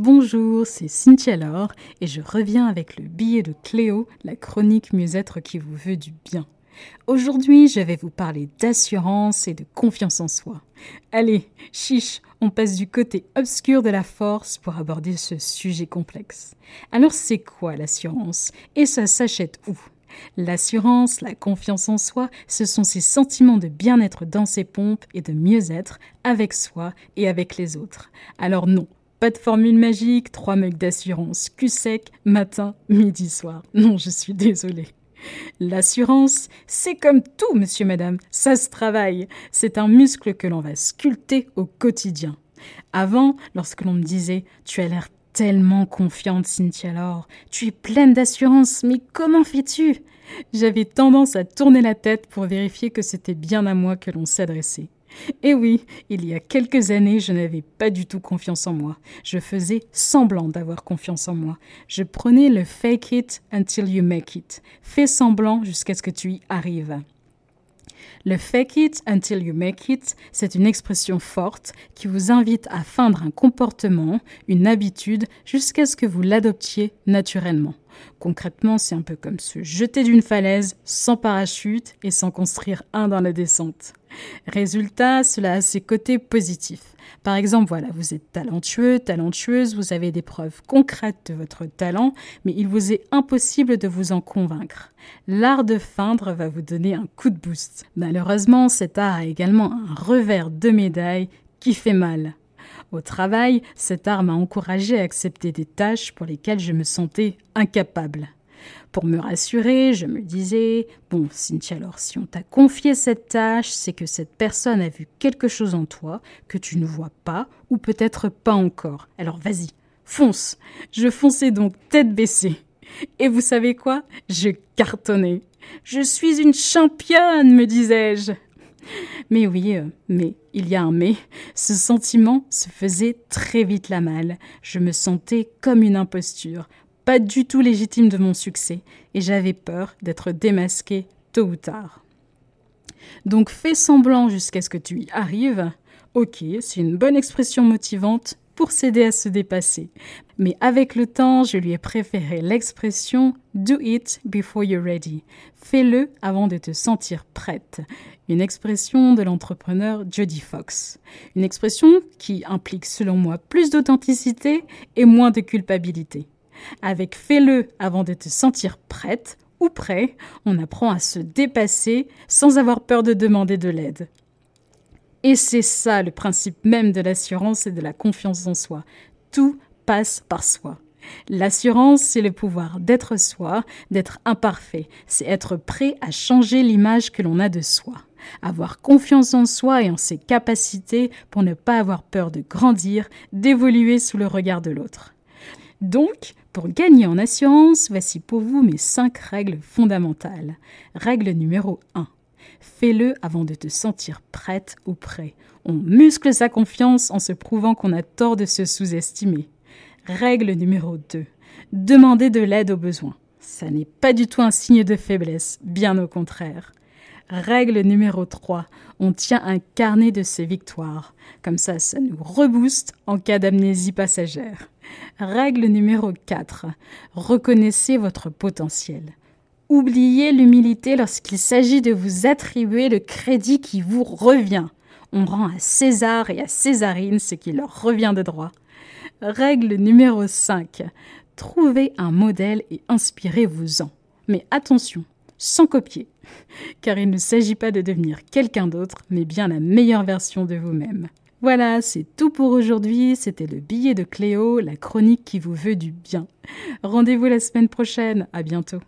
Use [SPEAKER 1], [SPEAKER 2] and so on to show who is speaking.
[SPEAKER 1] Bonjour, c'est Cynthia Laure et je reviens avec le billet de Cléo, la chronique mieux-être qui vous veut du bien. Aujourd'hui, je vais vous parler d'assurance et de confiance en soi. Allez, chiche, on passe du côté obscur de la force pour aborder ce sujet complexe. Alors c'est quoi l'assurance Et ça s'achète où? L'assurance, la confiance en soi, ce sont ces sentiments de bien-être dans ses pompes et de mieux-être avec soi et avec les autres. Alors non, pas de formule magique, trois mecs d'assurance, cul sec, matin, midi, soir. Non, je suis désolée. L'assurance, c'est comme tout, monsieur, madame, ça se travaille. C'est un muscle que l'on va sculpter au quotidien. Avant, lorsque l'on me disait Tu as l'air tellement confiante, Cynthia Laure, tu es pleine d'assurance, mais comment fais-tu? J'avais tendance à tourner la tête pour vérifier que c'était bien à moi que l'on s'adressait. Eh oui, il y a quelques années, je n'avais pas du tout confiance en moi. Je faisais semblant d'avoir confiance en moi. Je prenais le fake it until you make it. Fais semblant jusqu'à ce que tu y arrives. Le fake it until you make it, c'est une expression forte qui vous invite à feindre un comportement, une habitude, jusqu'à ce que vous l'adoptiez naturellement. Concrètement, c'est un peu comme se jeter d'une falaise sans parachute et sans construire un dans la descente. Résultat, cela a ses côtés positifs. Par exemple, voilà, vous êtes talentueux, talentueuse, vous avez des preuves concrètes de votre talent, mais il vous est impossible de vous en convaincre. L'art de feindre va vous donner un coup de boost. Malheureusement, cet art a également un revers de médaille qui fait mal. Au travail, cet art m'a encouragé à accepter des tâches pour lesquelles je me sentais incapable. Pour me rassurer, je me disais Bon, Cynthia, alors si on t'a confié cette tâche, c'est que cette personne a vu quelque chose en toi que tu ne vois pas ou peut-être pas encore. Alors vas-y, fonce Je fonçais donc tête baissée. Et vous savez quoi? Je cartonnais. Je suis une championne, me disais-je. Mais oui, euh, mais, il y a un mais, ce sentiment se faisait très vite la malle. Je me sentais comme une imposture, pas du tout légitime de mon succès, et j'avais peur d'être démasquée tôt ou tard. Donc fais semblant jusqu'à ce que tu y arrives. Ok, c'est une bonne expression motivante pour s'aider à se dépasser. Mais avec le temps, je lui ai préféré l'expression Do it before you're ready. Fais-le avant de te sentir prête. Une expression de l'entrepreneur Jody Fox. Une expression qui implique selon moi plus d'authenticité et moins de culpabilité. Avec fais-le avant de te sentir prête ou prêt, on apprend à se dépasser sans avoir peur de demander de l'aide. Et c'est ça le principe même de l'assurance et de la confiance en soi. Tout passe par soi. L'assurance, c'est le pouvoir d'être soi, d'être imparfait, c'est être prêt à changer l'image que l'on a de soi, avoir confiance en soi et en ses capacités pour ne pas avoir peur de grandir, d'évoluer sous le regard de l'autre. Donc, pour gagner en assurance, voici pour vous mes cinq règles fondamentales. Règle numéro 1. Fais-le avant de te sentir prête ou prêt. On muscle sa confiance en se prouvant qu'on a tort de se sous-estimer. Règle numéro 2. Demander de l'aide au besoin. Ça n'est pas du tout un signe de faiblesse, bien au contraire. Règle numéro 3. On tient un carnet de ses victoires. Comme ça, ça nous rebooste en cas d'amnésie passagère. Règle numéro 4. Reconnaissez votre potentiel. Oubliez l'humilité lorsqu'il s'agit de vous attribuer le crédit qui vous revient. On rend à César et à Césarine ce qui leur revient de droit. Règle numéro 5. Trouvez un modèle et inspirez-vous-en. Mais attention, sans copier, car il ne s'agit pas de devenir quelqu'un d'autre, mais bien la meilleure version de vous-même. Voilà, c'est tout pour aujourd'hui. C'était le billet de Cléo, la chronique qui vous veut du bien. Rendez-vous la semaine prochaine. À bientôt.